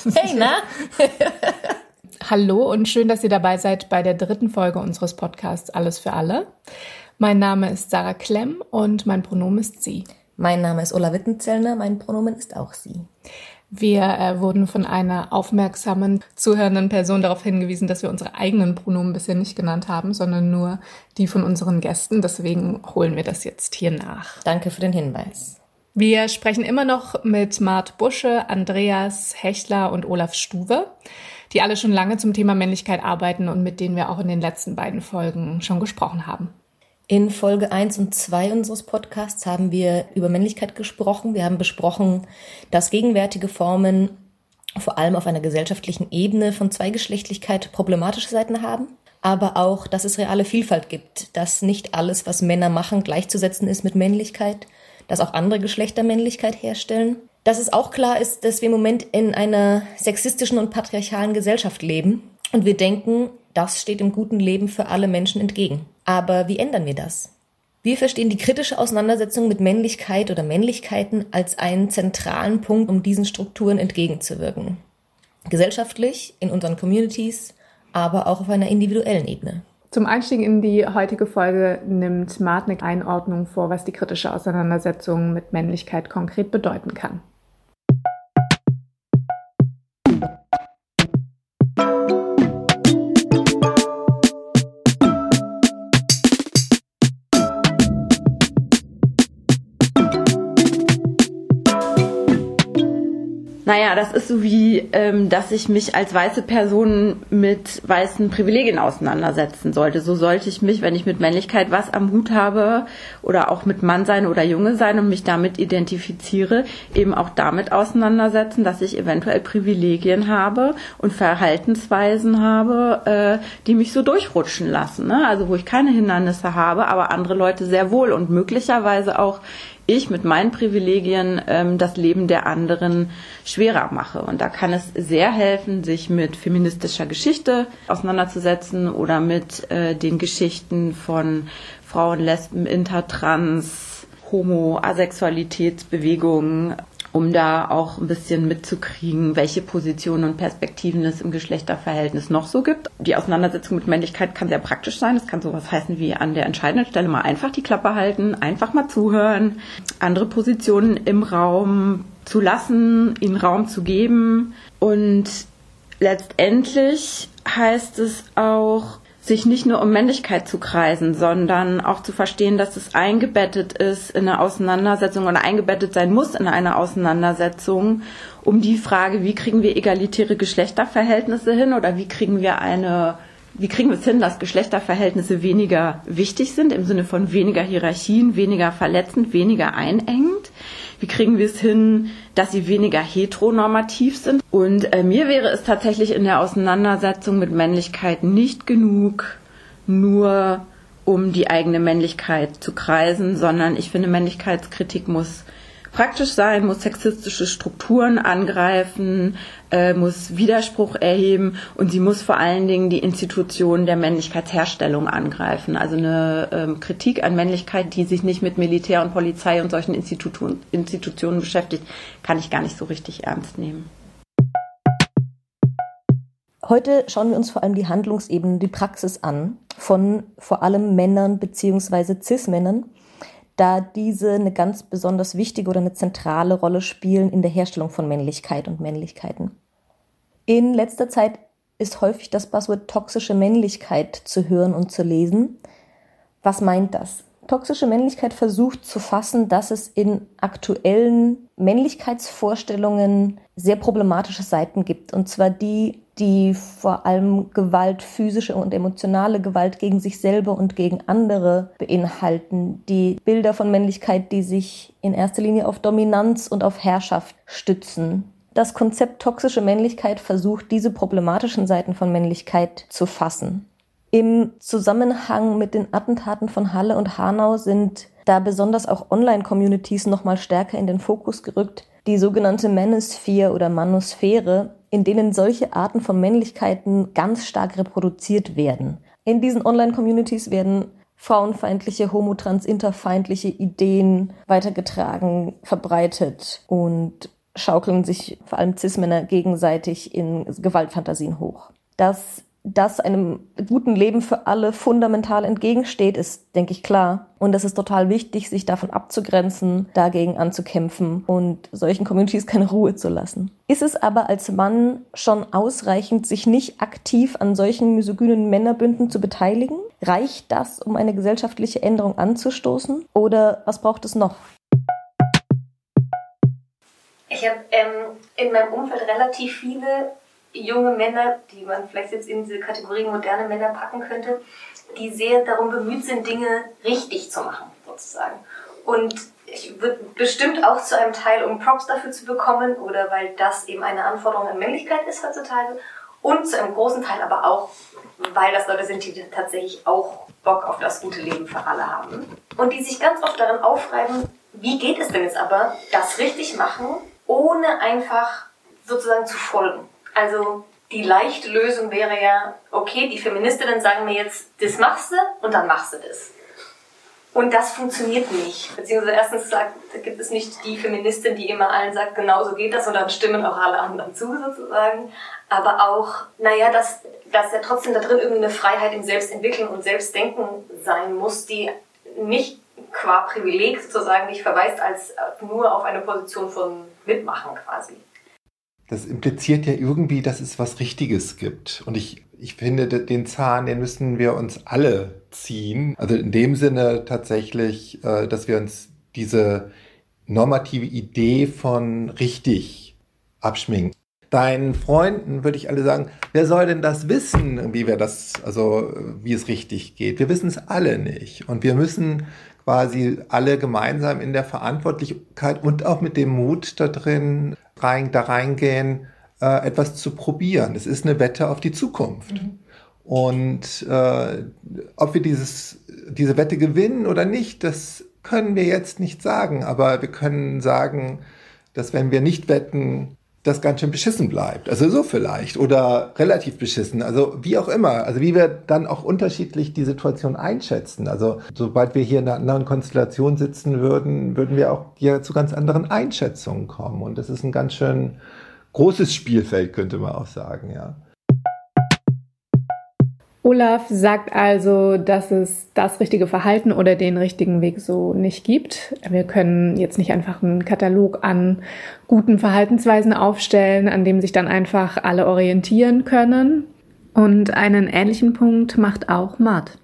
Hey, na? Hallo und schön, dass ihr dabei seid bei der dritten Folge unseres Podcasts Alles für alle. Mein Name ist Sarah Klemm und mein Pronomen ist sie. Mein Name ist Ulla Wittenzellner, mein Pronomen ist auch sie. Wir äh, wurden von einer aufmerksamen, zuhörenden Person darauf hingewiesen, dass wir unsere eigenen Pronomen bisher nicht genannt haben, sondern nur die von unseren Gästen. Deswegen holen wir das jetzt hier nach. Danke für den Hinweis. Wir sprechen immer noch mit Mart Busche, Andreas Hechler und Olaf Stuwe, die alle schon lange zum Thema Männlichkeit arbeiten und mit denen wir auch in den letzten beiden Folgen schon gesprochen haben. In Folge 1 und 2 unseres Podcasts haben wir über Männlichkeit gesprochen. Wir haben besprochen, dass gegenwärtige Formen vor allem auf einer gesellschaftlichen Ebene von Zweigeschlechtlichkeit problematische Seiten haben, aber auch, dass es reale Vielfalt gibt, dass nicht alles, was Männer machen, gleichzusetzen ist mit Männlichkeit dass auch andere Geschlechter Männlichkeit herstellen. Dass es auch klar ist, dass wir im Moment in einer sexistischen und patriarchalen Gesellschaft leben und wir denken, das steht im guten Leben für alle Menschen entgegen. Aber wie ändern wir das? Wir verstehen die kritische Auseinandersetzung mit Männlichkeit oder Männlichkeiten als einen zentralen Punkt, um diesen Strukturen entgegenzuwirken. Gesellschaftlich, in unseren Communities, aber auch auf einer individuellen Ebene. Zum Einstieg in die heutige Folge nimmt Martnick Einordnung vor, was die kritische Auseinandersetzung mit Männlichkeit konkret bedeuten kann. Naja, das ist so wie, ähm, dass ich mich als weiße Person mit weißen Privilegien auseinandersetzen sollte. So sollte ich mich, wenn ich mit Männlichkeit was am Hut habe oder auch mit Mann sein oder Junge sein und mich damit identifiziere, eben auch damit auseinandersetzen, dass ich eventuell Privilegien habe und Verhaltensweisen habe, äh, die mich so durchrutschen lassen. Ne? Also wo ich keine Hindernisse habe, aber andere Leute sehr wohl und möglicherweise auch ich mit meinen Privilegien ähm, das Leben der anderen schwerer mache. Und da kann es sehr helfen, sich mit feministischer Geschichte auseinanderzusetzen oder mit äh, den Geschichten von Frauen, Lesben, Intertrans, Homo, Asexualitätsbewegungen um da auch ein bisschen mitzukriegen, welche Positionen und Perspektiven es im Geschlechterverhältnis noch so gibt. Die Auseinandersetzung mit Männlichkeit kann sehr praktisch sein. Es kann sowas heißen wie an der entscheidenden Stelle mal einfach die Klappe halten, einfach mal zuhören, andere Positionen im Raum zu lassen, ihnen Raum zu geben. Und letztendlich heißt es auch, sich nicht nur um Männlichkeit zu kreisen, sondern auch zu verstehen, dass es eingebettet ist in eine Auseinandersetzung oder eingebettet sein muss in eine Auseinandersetzung um die Frage, wie kriegen wir egalitäre Geschlechterverhältnisse hin oder wie kriegen wir eine wie kriegen wir es hin, dass Geschlechterverhältnisse weniger wichtig sind, im Sinne von weniger Hierarchien, weniger verletzend, weniger einengend? Wie kriegen wir es hin, dass sie weniger heteronormativ sind? Und äh, mir wäre es tatsächlich in der Auseinandersetzung mit Männlichkeit nicht genug, nur um die eigene Männlichkeit zu kreisen, sondern ich finde, Männlichkeitskritik muss praktisch sein, muss sexistische Strukturen angreifen, äh, muss Widerspruch erheben und sie muss vor allen Dingen die Institutionen der Männlichkeitsherstellung angreifen. Also eine ähm, Kritik an Männlichkeit, die sich nicht mit Militär und Polizei und solchen Institutionen, Institutionen beschäftigt, kann ich gar nicht so richtig ernst nehmen. Heute schauen wir uns vor allem die Handlungsebene, die Praxis an von vor allem Männern bzw. Cis-Männern da diese eine ganz besonders wichtige oder eine zentrale Rolle spielen in der Herstellung von Männlichkeit und Männlichkeiten. In letzter Zeit ist häufig das Buzzword toxische Männlichkeit zu hören und zu lesen. Was meint das? Toxische Männlichkeit versucht zu fassen, dass es in aktuellen Männlichkeitsvorstellungen sehr problematische Seiten gibt. Und zwar die, die vor allem Gewalt, physische und emotionale Gewalt gegen sich selber und gegen andere beinhalten. Die Bilder von Männlichkeit, die sich in erster Linie auf Dominanz und auf Herrschaft stützen. Das Konzept toxische Männlichkeit versucht, diese problematischen Seiten von Männlichkeit zu fassen. Im Zusammenhang mit den Attentaten von Halle und Hanau sind da besonders auch Online-Communities noch mal stärker in den Fokus gerückt, die sogenannte Manosphere oder Manosphäre, in denen solche Arten von Männlichkeiten ganz stark reproduziert werden. In diesen Online-Communities werden frauenfeindliche, homotrans, interfeindliche Ideen weitergetragen, verbreitet und schaukeln sich vor allem Cis-Männer gegenseitig in Gewaltfantasien hoch. Das das einem guten Leben für alle fundamental entgegensteht, ist, denke ich, klar. Und es ist total wichtig, sich davon abzugrenzen, dagegen anzukämpfen und solchen Communities keine Ruhe zu lassen. Ist es aber als Mann schon ausreichend, sich nicht aktiv an solchen misogynen Männerbünden zu beteiligen? Reicht das, um eine gesellschaftliche Änderung anzustoßen? Oder was braucht es noch? Ich habe ähm, in meinem Umfeld relativ viele junge Männer, die man vielleicht jetzt in diese Kategorie moderne Männer packen könnte, die sehr darum bemüht sind, Dinge richtig zu machen, sozusagen. Und ich würde bestimmt auch zu einem Teil, um Props dafür zu bekommen oder weil das eben eine Anforderung an Männlichkeit ist heutzutage und zu einem großen Teil aber auch, weil das Leute sind, die tatsächlich auch Bock auf das gute Leben für alle haben und die sich ganz oft darin aufreiben, wie geht es denn jetzt aber, das richtig machen, ohne einfach sozusagen zu folgen. Also die leichte Lösung wäre ja, okay, die Feministinnen sagen mir jetzt, das machst du und dann machst du das. Und das funktioniert nicht. Beziehungsweise erstens sagt, gibt es nicht die Feministin, die immer allen sagt, genau so geht das und dann stimmen auch alle anderen zu sozusagen. Aber auch, naja, dass, dass ja trotzdem da drin irgendwie eine Freiheit im Selbstentwickeln und Selbstdenken sein muss, die nicht qua Privileg sozusagen nicht verweist als nur auf eine Position von Mitmachen quasi das impliziert ja irgendwie, dass es was Richtiges gibt. Und ich, ich finde, den Zahn, den müssen wir uns alle ziehen. Also in dem Sinne tatsächlich, äh, dass wir uns diese normative Idee von richtig abschminken. Deinen Freunden würde ich alle sagen, wer soll denn das wissen, wie wir das, also wie es richtig geht? Wir wissen es alle nicht. Und wir müssen quasi alle gemeinsam in der Verantwortlichkeit und auch mit dem Mut da drin rein, da reingehen, äh, etwas zu probieren. Es ist eine Wette auf die Zukunft. Mhm. Und äh, ob wir dieses, diese Wette gewinnen oder nicht, das können wir jetzt nicht sagen. Aber wir können sagen, dass wenn wir nicht wetten, das ganz schön beschissen bleibt. Also so vielleicht oder relativ beschissen. Also wie auch immer. Also wie wir dann auch unterschiedlich die Situation einschätzen. Also sobald wir hier in einer anderen Konstellation sitzen würden, würden wir auch hier zu ganz anderen Einschätzungen kommen. Und das ist ein ganz schön großes Spielfeld, könnte man auch sagen, ja. Olaf sagt also, dass es das richtige Verhalten oder den richtigen Weg so nicht gibt. Wir können jetzt nicht einfach einen Katalog an guten Verhaltensweisen aufstellen, an dem sich dann einfach alle orientieren können. Und einen ähnlichen Punkt macht auch Matt.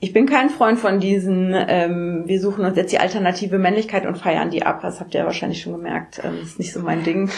Ich bin kein Freund von diesen, ähm, wir suchen uns jetzt die alternative Männlichkeit und feiern die ab. Das habt ihr ja wahrscheinlich schon gemerkt. Ähm, ist nicht so mein Ding.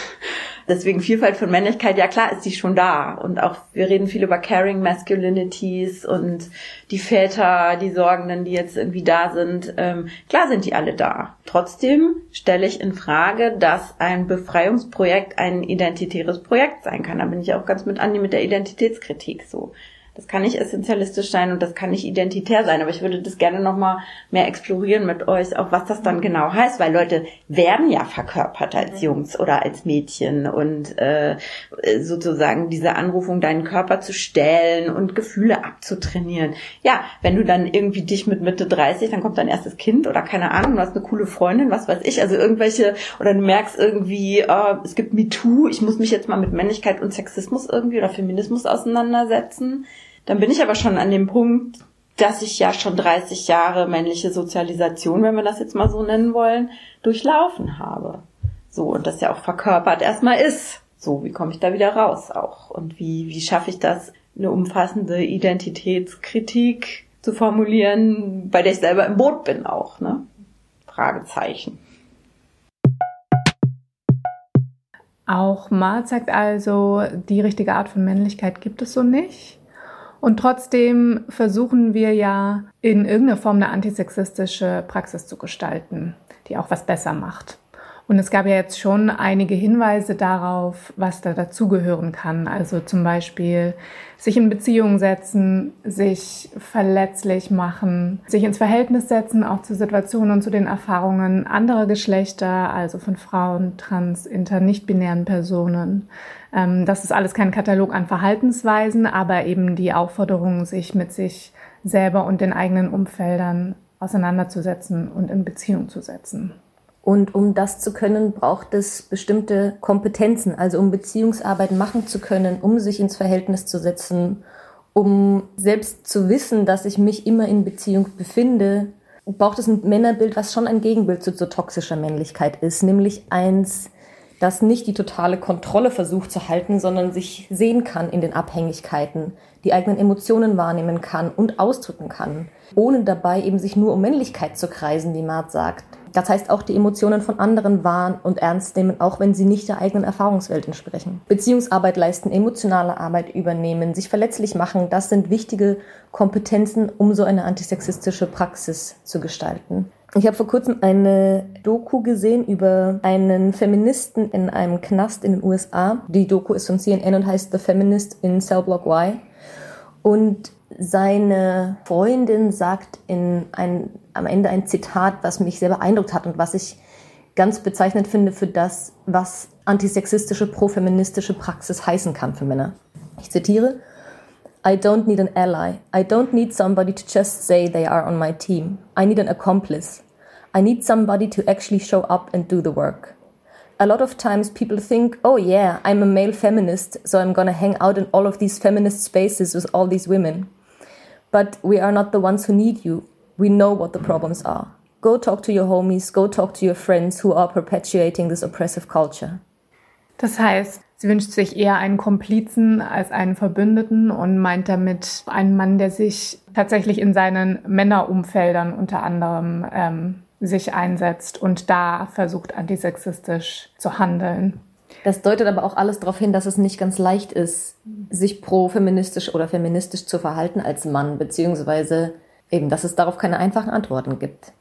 Deswegen Vielfalt von Männlichkeit, ja klar ist die schon da. Und auch wir reden viel über Caring Masculinities und die Väter, die Sorgenden, die jetzt irgendwie da sind. Ähm, klar sind die alle da. Trotzdem stelle ich in Frage, dass ein Befreiungsprojekt ein identitäres Projekt sein kann. Da bin ich auch ganz mit Andi mit der Identitätskritik so. Das kann nicht essentialistisch sein und das kann nicht identitär sein, aber ich würde das gerne nochmal mehr explorieren mit euch, auch was das dann genau heißt, weil Leute werden ja verkörpert als. Jungs oder als Mädchen und äh, sozusagen diese Anrufung, deinen Körper zu stellen und Gefühle abzutrainieren. Ja, wenn du dann irgendwie dich mit Mitte 30, dann kommt dein erstes Kind oder keine Ahnung, du hast eine coole Freundin, was weiß ich, also irgendwelche, oder du merkst irgendwie, oh, es gibt MeToo, ich muss mich jetzt mal mit Männlichkeit und Sexismus irgendwie oder Feminismus auseinandersetzen dann bin ich aber schon an dem Punkt, dass ich ja schon 30 Jahre männliche Sozialisation, wenn wir das jetzt mal so nennen wollen, durchlaufen habe. So, und das ja auch verkörpert erstmal ist. So, wie komme ich da wieder raus auch? Und wie, wie schaffe ich das, eine umfassende Identitätskritik zu formulieren, bei der ich selber im Boot bin auch, ne? Fragezeichen. Auch Ma sagt also, die richtige Art von Männlichkeit gibt es so nicht. Und trotzdem versuchen wir ja in irgendeiner Form eine antisexistische Praxis zu gestalten, die auch was besser macht. Und es gab ja jetzt schon einige Hinweise darauf, was da dazugehören kann. Also zum Beispiel sich in Beziehungen setzen, sich verletzlich machen, sich ins Verhältnis setzen, auch zu Situationen und zu den Erfahrungen anderer Geschlechter, also von Frauen, trans, inter, nicht-binären Personen. Ähm, das ist alles kein Katalog an Verhaltensweisen, aber eben die Aufforderung, sich mit sich selber und den eigenen Umfeldern auseinanderzusetzen und in Beziehung zu setzen. Und um das zu können, braucht es bestimmte Kompetenzen, also um Beziehungsarbeit machen zu können, um sich ins Verhältnis zu setzen, um selbst zu wissen, dass ich mich immer in Beziehung befinde, braucht es ein Männerbild, was schon ein Gegenbild zu, zu toxischer Männlichkeit ist, nämlich eins, das nicht die totale Kontrolle versucht zu halten, sondern sich sehen kann in den Abhängigkeiten, die eigenen Emotionen wahrnehmen kann und ausdrücken kann, ohne dabei eben sich nur um Männlichkeit zu kreisen, wie Mart sagt. Das heißt auch die Emotionen von anderen wahren und ernst nehmen, auch wenn sie nicht der eigenen Erfahrungswelt entsprechen. Beziehungsarbeit leisten, emotionale Arbeit übernehmen, sich verletzlich machen, das sind wichtige Kompetenzen, um so eine antisexistische Praxis zu gestalten. Ich habe vor kurzem eine Doku gesehen über einen Feministen in einem Knast in den USA. Die Doku ist von CNN und heißt The Feminist in Cell Block Y. Und seine Freundin sagt in ein, am Ende ein Zitat, was mich sehr beeindruckt hat und was ich ganz bezeichnend finde für das, was antisexistische, profeministische Praxis heißen kann für Männer. Ich zitiere, I don't need an ally. I don't need somebody to just say they are on my team. I need an accomplice. I need somebody to actually show up and do the work. A lot of times people think, oh yeah, I'm a male feminist, so I'm gonna hang out in all of these feminist spaces with all these women. But we are not the ones who need you. We know what the problems are. Go talk to your homies, go talk to your friends who are perpetuating this oppressive culture. Das heißt, sie wünscht sich eher einen Komplizen als einen Verbündeten und meint damit einen Mann, der sich tatsächlich in seinen Männerumfeldern unter anderem ähm, sich einsetzt und da versucht, antisexistisch zu handeln. Das deutet aber auch alles darauf hin, dass es nicht ganz leicht ist, sich pro-feministisch oder feministisch zu verhalten als Mann, beziehungsweise eben, dass es darauf keine einfachen Antworten gibt.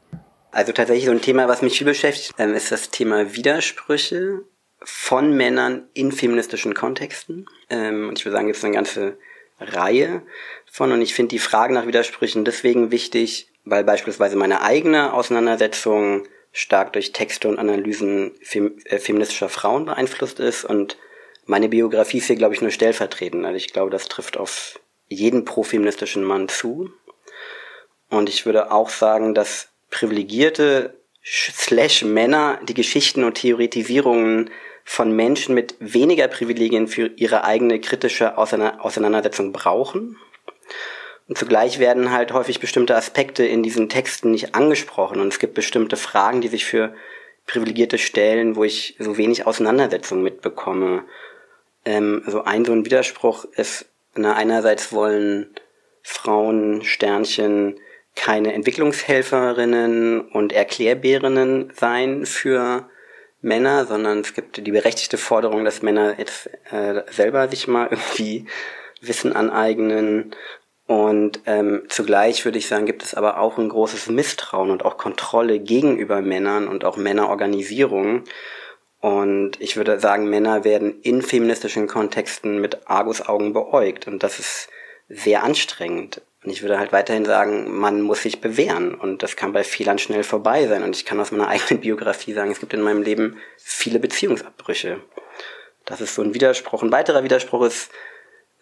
Also tatsächlich so ein Thema, was mich viel beschäftigt, ähm, ist das Thema Widersprüche von Männern in feministischen Kontexten. Ähm, und ich würde sagen, gibt es eine ganze Reihe von. Und ich finde die Frage nach Widersprüchen deswegen wichtig, weil beispielsweise meine eigene Auseinandersetzung stark durch Texte und Analysen fem äh, feministischer Frauen beeinflusst ist und meine Biografie ist hier, glaube ich, nur stellvertretend. Also ich glaube, das trifft auf jeden profeministischen Mann zu. Und ich würde auch sagen, dass privilegierte slash Männer die Geschichten und Theoretisierungen von Menschen mit weniger Privilegien für ihre eigene kritische Auseinandersetzung brauchen und zugleich werden halt häufig bestimmte Aspekte in diesen Texten nicht angesprochen und es gibt bestimmte Fragen, die sich für Privilegierte stellen, wo ich so wenig Auseinandersetzung mitbekomme. Ähm, so ein so ein Widerspruch ist, na, einerseits wollen Frauen, Sternchen, keine Entwicklungshelferinnen und Erklärbärinnen sein für Männer, sondern es gibt die berechtigte Forderung, dass Männer jetzt äh, selber sich mal irgendwie Wissen aneignen und ähm, zugleich würde ich sagen, gibt es aber auch ein großes Misstrauen und auch Kontrolle gegenüber Männern und auch Männerorganisierungen. Und ich würde sagen, Männer werden in feministischen Kontexten mit Argusaugen beäugt. Und das ist sehr anstrengend. Und ich würde halt weiterhin sagen, man muss sich bewähren. Und das kann bei Fehlern schnell vorbei sein. Und ich kann aus meiner eigenen Biografie sagen, es gibt in meinem Leben viele Beziehungsabbrüche. Das ist so ein Widerspruch. Ein weiterer Widerspruch ist,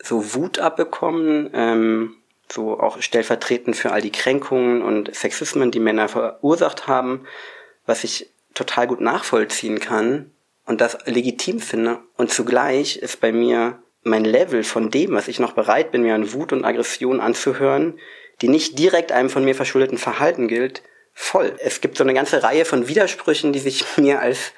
so Wut abbekommen, ähm, so auch stellvertretend für all die Kränkungen und Sexismen, die Männer verursacht haben, was ich total gut nachvollziehen kann und das legitim finde. Und zugleich ist bei mir mein Level von dem, was ich noch bereit bin, mir an Wut und Aggression anzuhören, die nicht direkt einem von mir verschuldeten Verhalten gilt, voll. Es gibt so eine ganze Reihe von Widersprüchen, die sich mir als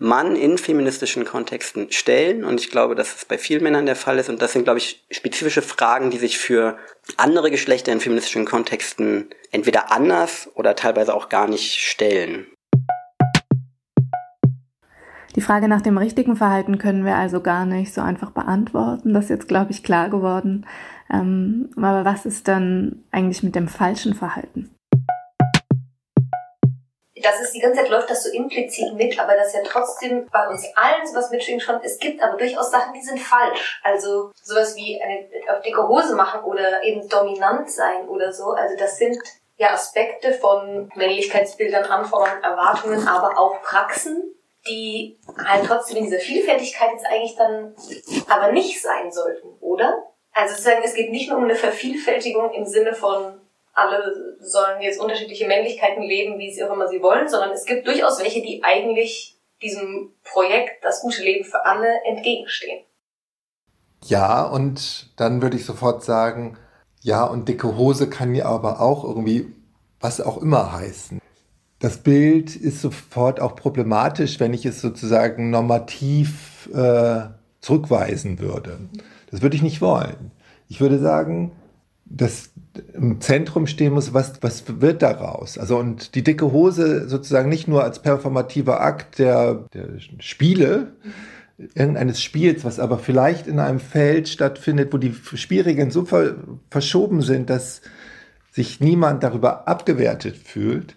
Mann in feministischen Kontexten stellen. Und ich glaube, dass es bei vielen Männern der Fall ist. Und das sind, glaube ich, spezifische Fragen, die sich für andere Geschlechter in feministischen Kontexten entweder anders oder teilweise auch gar nicht stellen. Die Frage nach dem richtigen Verhalten können wir also gar nicht so einfach beantworten. Das ist jetzt, glaube ich, klar geworden. Ähm, aber was ist dann eigentlich mit dem falschen Verhalten? Das ist die ganze Zeit läuft das so implizit mit, aber das ist ja trotzdem bei uns allen sowas mitschwingt schon. Es gibt aber durchaus Sachen, die sind falsch. Also sowas wie eine auf dicke Hose machen oder eben dominant sein oder so. Also das sind ja Aspekte von Männlichkeitsbildern, Anforderungen, Erwartungen, aber auch Praxen, die halt trotzdem in dieser Vielfältigkeit jetzt eigentlich dann aber nicht sein sollten, oder? Also sozusagen, es geht nicht nur um eine Vervielfältigung im Sinne von alle sollen jetzt unterschiedliche Männlichkeiten leben, wie sie auch immer sie wollen, sondern es gibt durchaus welche, die eigentlich diesem Projekt, das gute Leben für alle, entgegenstehen. Ja, und dann würde ich sofort sagen, ja, und dicke Hose kann ja aber auch irgendwie was auch immer heißen das Bild ist sofort auch problematisch, wenn ich es sozusagen normativ äh, zurückweisen würde. Das würde ich nicht wollen. Ich würde sagen, dass im Zentrum stehen muss, was, was wird daraus? Also und die dicke Hose sozusagen nicht nur als performativer Akt der, der Spiele, irgendeines Spiels, was aber vielleicht in einem Feld stattfindet, wo die Spielregeln so ver verschoben sind, dass sich niemand darüber abgewertet fühlt,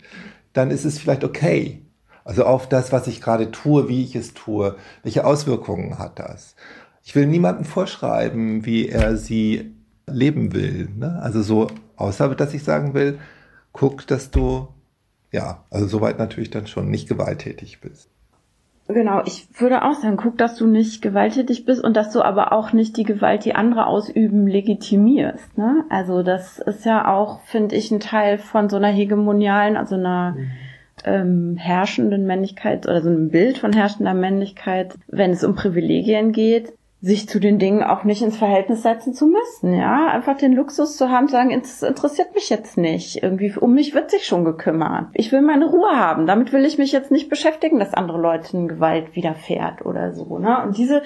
dann ist es vielleicht okay. Also auf das, was ich gerade tue, wie ich es tue, welche Auswirkungen hat das? Ich will niemandem vorschreiben, wie er sie leben will. Ne? Also so, außer dass ich sagen will, guck, dass du, ja, also soweit natürlich dann schon nicht gewalttätig bist. Genau, ich würde auch sagen, guck, dass du nicht gewalttätig bist und dass du aber auch nicht die Gewalt, die andere ausüben, legitimierst. Ne? Also das ist ja auch, finde ich, ein Teil von so einer hegemonialen, also einer mhm. ähm, herrschenden Männlichkeit oder so einem Bild von herrschender Männlichkeit, wenn es um Privilegien geht, sich zu den Dingen auch nicht ins Verhältnis setzen zu müssen, ja, einfach den Luxus zu haben, sagen, es interessiert mich jetzt nicht, irgendwie um mich wird sich schon gekümmert. Ich will meine Ruhe haben, damit will ich mich jetzt nicht beschäftigen, dass andere Leuten Gewalt widerfährt oder so, ne? Und diese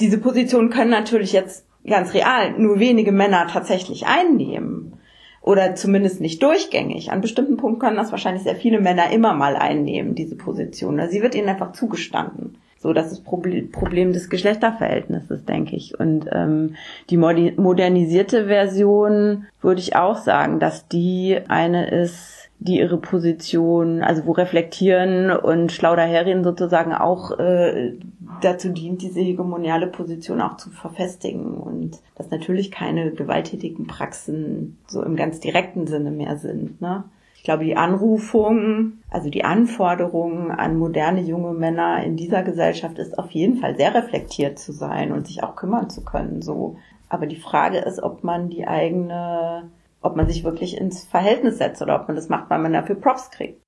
diese Position können natürlich jetzt ganz real nur wenige Männer tatsächlich einnehmen oder zumindest nicht durchgängig. An bestimmten Punkten können das wahrscheinlich sehr viele Männer immer mal einnehmen, diese Position. Sie wird ihnen einfach zugestanden. So, das ist Problem des Geschlechterverhältnisses, denke ich. Und ähm, die modernisierte Version würde ich auch sagen, dass die eine ist, die ihre Position, also wo reflektieren und schlau daherreden sozusagen auch äh, dazu dient, diese hegemoniale Position auch zu verfestigen und dass natürlich keine gewalttätigen Praxen so im ganz direkten Sinne mehr sind. Ne? Ich glaube, die Anrufung, also die Anforderungen an moderne junge Männer in dieser Gesellschaft ist auf jeden Fall sehr reflektiert zu sein und sich auch kümmern zu können, so. Aber die Frage ist, ob man die eigene, ob man sich wirklich ins Verhältnis setzt oder ob man das macht, weil man dafür Props kriegt.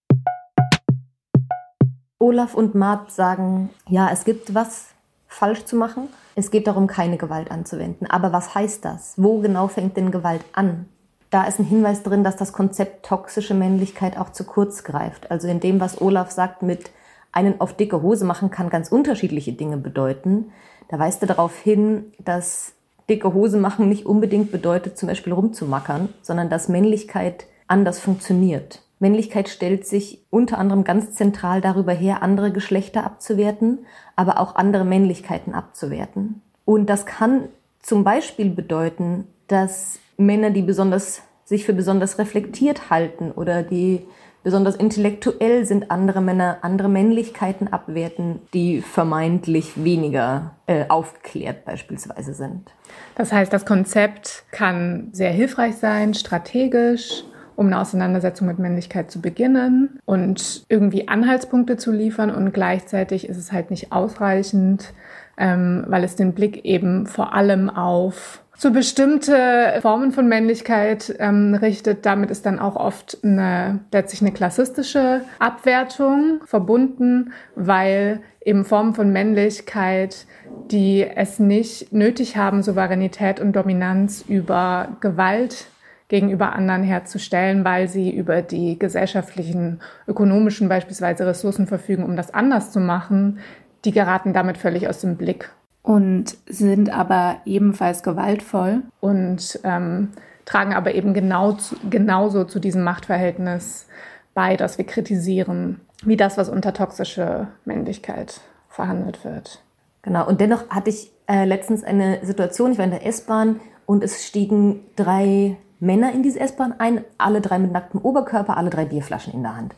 Olaf und Mart sagen, ja, es gibt was falsch zu machen. Es geht darum, keine Gewalt anzuwenden. Aber was heißt das? Wo genau fängt denn Gewalt an? Da ist ein Hinweis drin, dass das Konzept toxische Männlichkeit auch zu kurz greift. Also in dem, was Olaf sagt, mit einen auf dicke Hose machen kann ganz unterschiedliche Dinge bedeuten. Da weist er darauf hin, dass dicke Hose machen nicht unbedingt bedeutet, zum Beispiel rumzumackern, sondern dass Männlichkeit anders funktioniert. Männlichkeit stellt sich unter anderem ganz zentral darüber her, andere Geschlechter abzuwerten, aber auch andere Männlichkeiten abzuwerten. Und das kann zum Beispiel bedeuten, dass Männer, die besonders sich für besonders reflektiert halten oder die besonders intellektuell sind, andere Männer andere Männlichkeiten abwerten, die vermeintlich weniger äh, aufgeklärt beispielsweise sind. Das heißt, das Konzept kann sehr hilfreich sein, strategisch, um eine Auseinandersetzung mit Männlichkeit zu beginnen und irgendwie Anhaltspunkte zu liefern und gleichzeitig ist es halt nicht ausreichend, ähm, weil es den Blick eben vor allem auf so bestimmte Formen von Männlichkeit ähm, richtet. Damit ist dann auch oft eine, letztlich eine klassistische Abwertung verbunden, weil eben Formen von Männlichkeit, die es nicht nötig haben, Souveränität und Dominanz über Gewalt gegenüber anderen herzustellen, weil sie über die gesellschaftlichen, ökonomischen beispielsweise Ressourcen verfügen, um das anders zu machen, die geraten damit völlig aus dem Blick und sind aber ebenfalls gewaltvoll und ähm, tragen aber eben genau zu, genauso zu diesem Machtverhältnis bei, das wir kritisieren, wie das, was unter toxische Männlichkeit verhandelt wird. Genau, und dennoch hatte ich äh, letztens eine Situation, ich war in der S-Bahn und es stiegen drei Männer in diese S-Bahn ein, alle drei mit nacktem Oberkörper, alle drei Bierflaschen in der Hand.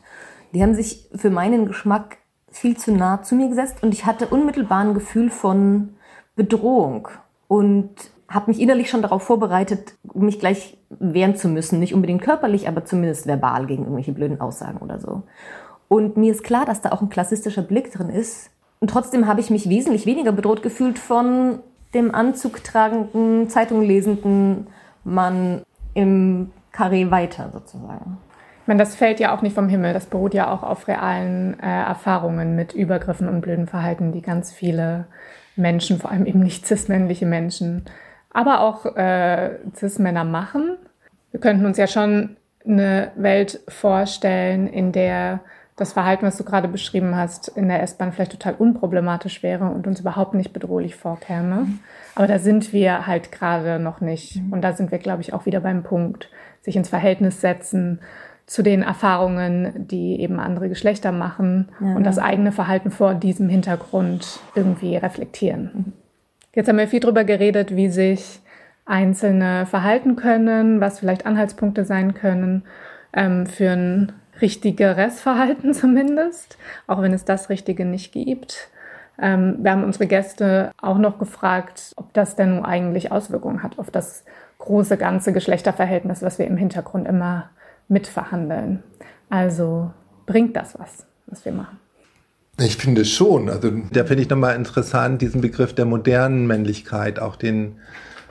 Die haben sich für meinen Geschmack viel zu nah zu mir gesetzt und ich hatte unmittelbar ein Gefühl von Bedrohung und habe mich innerlich schon darauf vorbereitet, mich gleich wehren zu müssen. Nicht unbedingt körperlich, aber zumindest verbal gegen irgendwelche blöden Aussagen oder so. Und mir ist klar, dass da auch ein klassistischer Blick drin ist. Und trotzdem habe ich mich wesentlich weniger bedroht gefühlt von dem Anzug tragenden, Zeitung lesenden Mann im Karree weiter sozusagen. Ich meine, das fällt ja auch nicht vom Himmel. Das beruht ja auch auf realen äh, Erfahrungen mit Übergriffen und blöden Verhalten, die ganz viele Menschen, vor allem eben nicht cis-männliche Menschen, aber auch äh, cis-Männer machen. Wir könnten uns ja schon eine Welt vorstellen, in der das Verhalten, was du gerade beschrieben hast, in der S-Bahn vielleicht total unproblematisch wäre und uns überhaupt nicht bedrohlich vorkäme. Mhm. Aber da sind wir halt gerade noch nicht. Mhm. Und da sind wir, glaube ich, auch wieder beim Punkt, sich ins Verhältnis setzen zu den Erfahrungen, die eben andere Geschlechter machen ja, und das eigene Verhalten vor diesem Hintergrund irgendwie reflektieren. Jetzt haben wir viel darüber geredet, wie sich Einzelne verhalten können, was vielleicht Anhaltspunkte sein können ähm, für ein richtigeres Verhalten zumindest, auch wenn es das Richtige nicht gibt. Ähm, wir haben unsere Gäste auch noch gefragt, ob das denn nun eigentlich Auswirkungen hat auf das große ganze Geschlechterverhältnis, was wir im Hintergrund immer mitverhandeln. Also bringt das was, was wir machen? Ich finde schon. Also da finde ich nochmal interessant, diesen Begriff der modernen Männlichkeit, auch den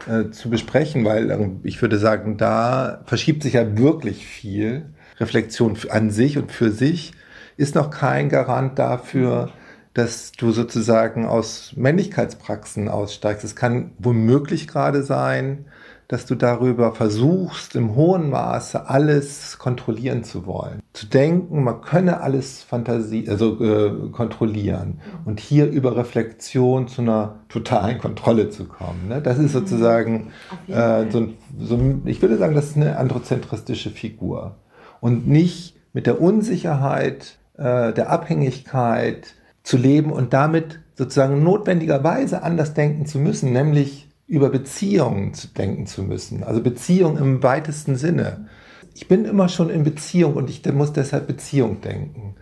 äh, zu besprechen, weil äh, ich würde sagen, da verschiebt sich ja wirklich viel. Reflexion an sich und für sich ist noch kein Garant dafür, dass du sozusagen aus Männlichkeitspraxen aussteigst. Es kann womöglich gerade sein, dass du darüber versuchst, im hohen Maße alles kontrollieren zu wollen. Zu denken, man könne alles Fantasie, also äh, kontrollieren und hier über Reflexion zu einer totalen Kontrolle zu kommen. Ne? Das ist sozusagen äh, so, so, ich würde sagen, das ist eine androzentristische Figur und nicht mit der Unsicherheit, äh, der Abhängigkeit zu leben und damit sozusagen notwendigerweise anders denken zu müssen, nämlich über Beziehungen denken zu müssen. Also Beziehung im weitesten Sinne. Ich bin immer schon in Beziehung und ich muss deshalb Beziehung denken.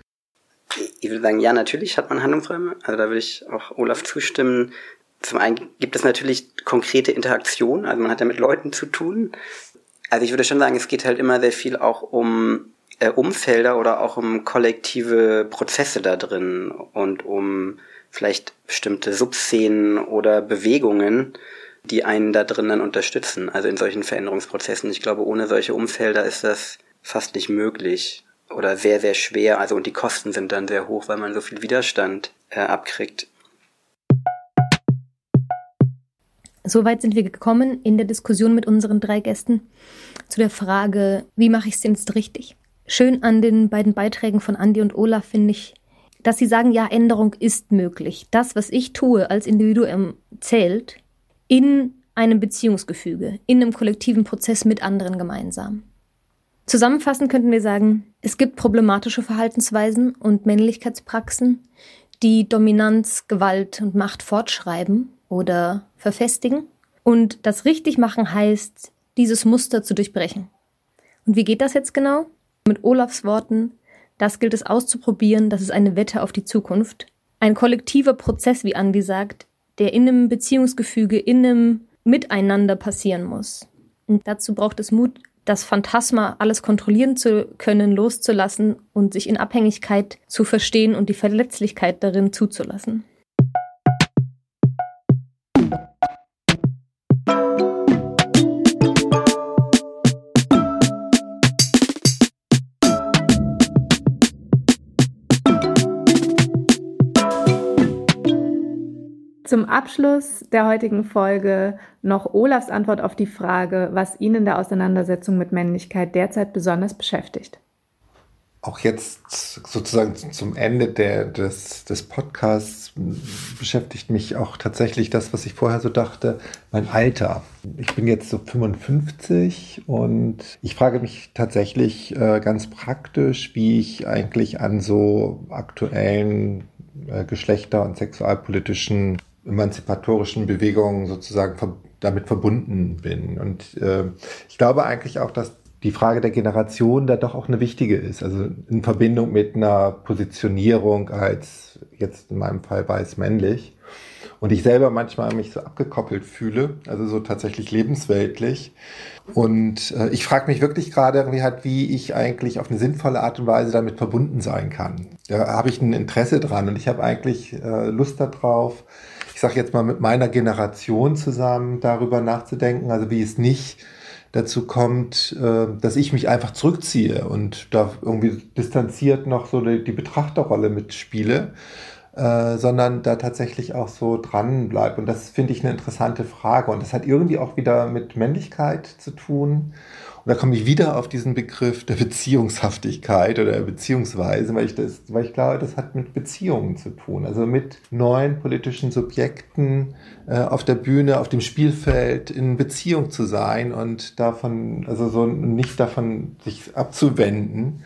Ich würde sagen, ja, natürlich hat man Handlungsräume. Also da würde ich auch Olaf zustimmen. Zum einen gibt es natürlich konkrete Interaktion, also man hat ja mit Leuten zu tun. Also ich würde schon sagen, es geht halt immer sehr viel auch um äh, Umfelder oder auch um kollektive Prozesse da drin und um vielleicht bestimmte Subszenen oder Bewegungen, die einen da drin dann unterstützen, also in solchen Veränderungsprozessen. Ich glaube, ohne solche Umfelder ist das fast nicht möglich oder sehr, sehr schwer. Also und die Kosten sind dann sehr hoch, weil man so viel Widerstand äh, abkriegt. Soweit sind wir gekommen in der Diskussion mit unseren drei Gästen zu der Frage, wie mache ich es denn jetzt richtig? Schön an den beiden Beiträgen von Andi und Olaf finde ich, dass sie sagen, ja, Änderung ist möglich. Das, was ich tue als Individuum, zählt in einem Beziehungsgefüge, in einem kollektiven Prozess mit anderen gemeinsam. Zusammenfassend könnten wir sagen, es gibt problematische Verhaltensweisen und Männlichkeitspraxen, die Dominanz, Gewalt und Macht fortschreiben oder verfestigen. Und das richtig machen heißt, dieses Muster zu durchbrechen. Und wie geht das jetzt genau? Mit Olafs Worten, das gilt es auszuprobieren, das ist eine Wette auf die Zukunft. Ein kollektiver Prozess, wie Andi sagt, der in einem Beziehungsgefüge, in einem Miteinander passieren muss. Und dazu braucht es Mut, das Phantasma alles kontrollieren zu können, loszulassen und sich in Abhängigkeit zu verstehen und die Verletzlichkeit darin zuzulassen. Zum Abschluss der heutigen Folge noch Olafs Antwort auf die Frage, was ihn in der Auseinandersetzung mit Männlichkeit derzeit besonders beschäftigt. auch jetzt sozusagen zum Ende der, des, des Podcasts beschäftigt mich auch tatsächlich das, was ich vorher so dachte, mein Alter. Ich bin jetzt so 55 und ich frage mich tatsächlich äh, ganz praktisch, wie ich eigentlich an so aktuellen äh, geschlechter- und sexualpolitischen emanzipatorischen Bewegungen sozusagen ver damit verbunden bin. Und äh, ich glaube eigentlich auch, dass die Frage der Generation da doch auch eine wichtige ist. Also in Verbindung mit einer Positionierung als jetzt in meinem Fall weiß-männlich. Und ich selber manchmal mich so abgekoppelt fühle, also so tatsächlich lebensweltlich. Und äh, ich frage mich wirklich gerade irgendwie halt, wie ich eigentlich auf eine sinnvolle Art und Weise damit verbunden sein kann. Da habe ich ein Interesse dran und ich habe eigentlich äh, Lust darauf, sage jetzt mal mit meiner Generation zusammen darüber nachzudenken, also wie es nicht dazu kommt, äh, dass ich mich einfach zurückziehe und da irgendwie distanziert noch so die, die Betrachterrolle mitspiele, äh, sondern da tatsächlich auch so dran bleibe. Und das finde ich eine interessante Frage. Und das hat irgendwie auch wieder mit Männlichkeit zu tun und da komme ich wieder auf diesen Begriff der Beziehungshaftigkeit oder der Beziehungsweise, weil ich, das, weil ich glaube, das hat mit Beziehungen zu tun. Also mit neuen politischen Subjekten äh, auf der Bühne, auf dem Spielfeld in Beziehung zu sein und davon, also so nicht davon sich abzuwenden.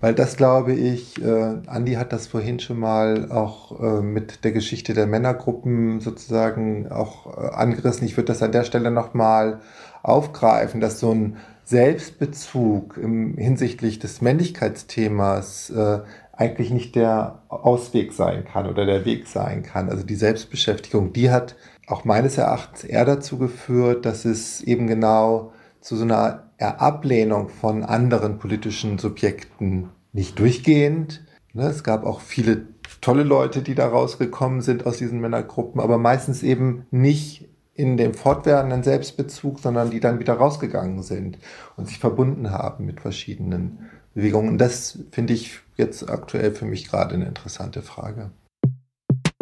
Weil das glaube ich, äh, Andi hat das vorhin schon mal auch äh, mit der Geschichte der Männergruppen sozusagen auch äh, angerissen. Ich würde das an der Stelle nochmal aufgreifen, dass so ein Selbstbezug im, hinsichtlich des Männlichkeitsthemas äh, eigentlich nicht der Ausweg sein kann oder der Weg sein kann. Also die Selbstbeschäftigung, die hat auch meines Erachtens eher dazu geführt, dass es eben genau zu so einer Ablehnung von anderen politischen Subjekten nicht durchgehend. Ne, es gab auch viele tolle Leute, die da rausgekommen sind aus diesen Männergruppen, aber meistens eben nicht in dem fortwährenden Selbstbezug, sondern die dann wieder rausgegangen sind und sich verbunden haben mit verschiedenen Bewegungen. Das finde ich jetzt aktuell für mich gerade eine interessante Frage.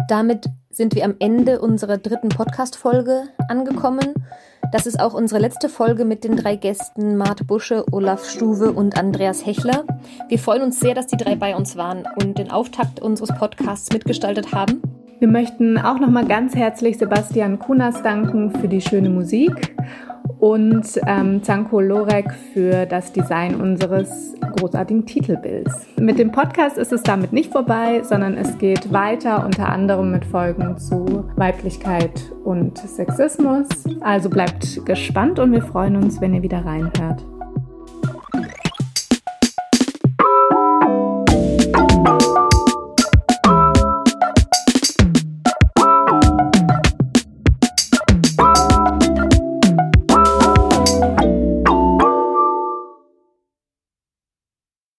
Damit sind wir am Ende unserer dritten Podcast-Folge angekommen. Das ist auch unsere letzte Folge mit den drei Gästen Marte Busche, Olaf Stuwe und Andreas Hechler. Wir freuen uns sehr, dass die drei bei uns waren und den Auftakt unseres Podcasts mitgestaltet haben. Wir möchten auch nochmal ganz herzlich Sebastian Kunas danken für die schöne Musik und ähm, Zanko Lorek für das Design unseres großartigen Titelbilds. Mit dem Podcast ist es damit nicht vorbei, sondern es geht weiter, unter anderem mit Folgen zu Weiblichkeit und Sexismus. Also bleibt gespannt und wir freuen uns, wenn ihr wieder reinhört.